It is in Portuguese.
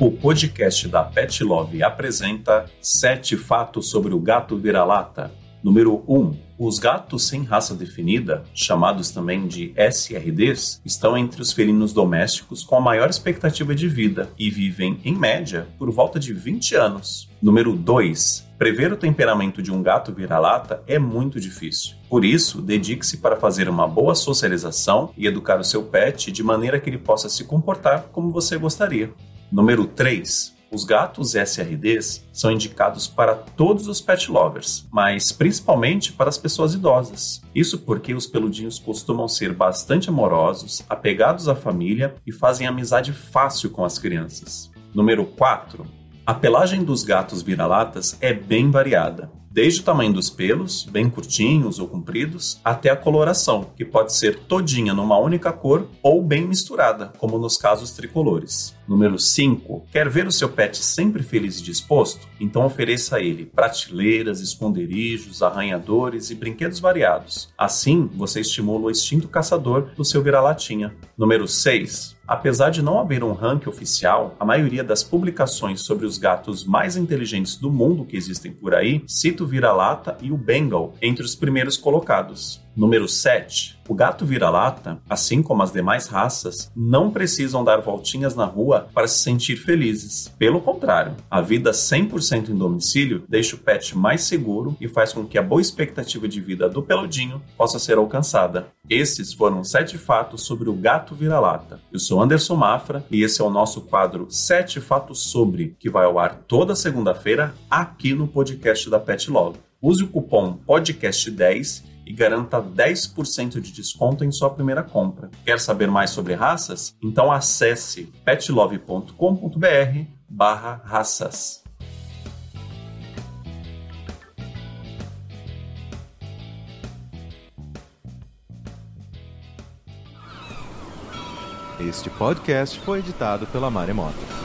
O podcast da Pet Love apresenta sete fatos sobre o gato vira-lata. Número 1. Um, os gatos sem raça definida, chamados também de SRDs, estão entre os felinos domésticos com a maior expectativa de vida e vivem, em média, por volta de 20 anos. Número 2. Prever o temperamento de um gato vira-lata é muito difícil. Por isso, dedique-se para fazer uma boa socialização e educar o seu pet de maneira que ele possa se comportar como você gostaria. Número 3. Os gatos SRDs são indicados para todos os pet lovers, mas principalmente para as pessoas idosas. Isso porque os peludinhos costumam ser bastante amorosos, apegados à família e fazem amizade fácil com as crianças. Número 4. A pelagem dos gatos vira-latas é bem variada desde o tamanho dos pelos, bem curtinhos ou compridos, até a coloração, que pode ser todinha numa única cor ou bem misturada, como nos casos tricolores. Número 5. Quer ver o seu pet sempre feliz e disposto? Então ofereça a ele prateleiras, esconderijos, arranhadores e brinquedos variados. Assim, você estimula o instinto caçador do seu vira-latinha. Número 6. Apesar de não haver um ranking oficial, a maioria das publicações sobre os gatos mais inteligentes do mundo que existem por aí cita vira-lata e o Bengal entre os primeiros colocados. Número 7. O gato vira-lata, assim como as demais raças, não precisam dar voltinhas na rua para se sentir felizes. Pelo contrário, a vida 100% em domicílio deixa o pet mais seguro e faz com que a boa expectativa de vida do peludinho possa ser alcançada. Esses foram sete fatos sobre o gato vira-lata. Eu sou Anderson Mafra e esse é o nosso quadro Sete Fatos Sobre, que vai ao ar toda segunda-feira aqui no podcast da Pet Love. Use o cupom podcast10 e garanta 10% de desconto em sua primeira compra. Quer saber mais sobre raças? Então acesse petlove.com.br barra raças. Este podcast foi editado pela Maremoto.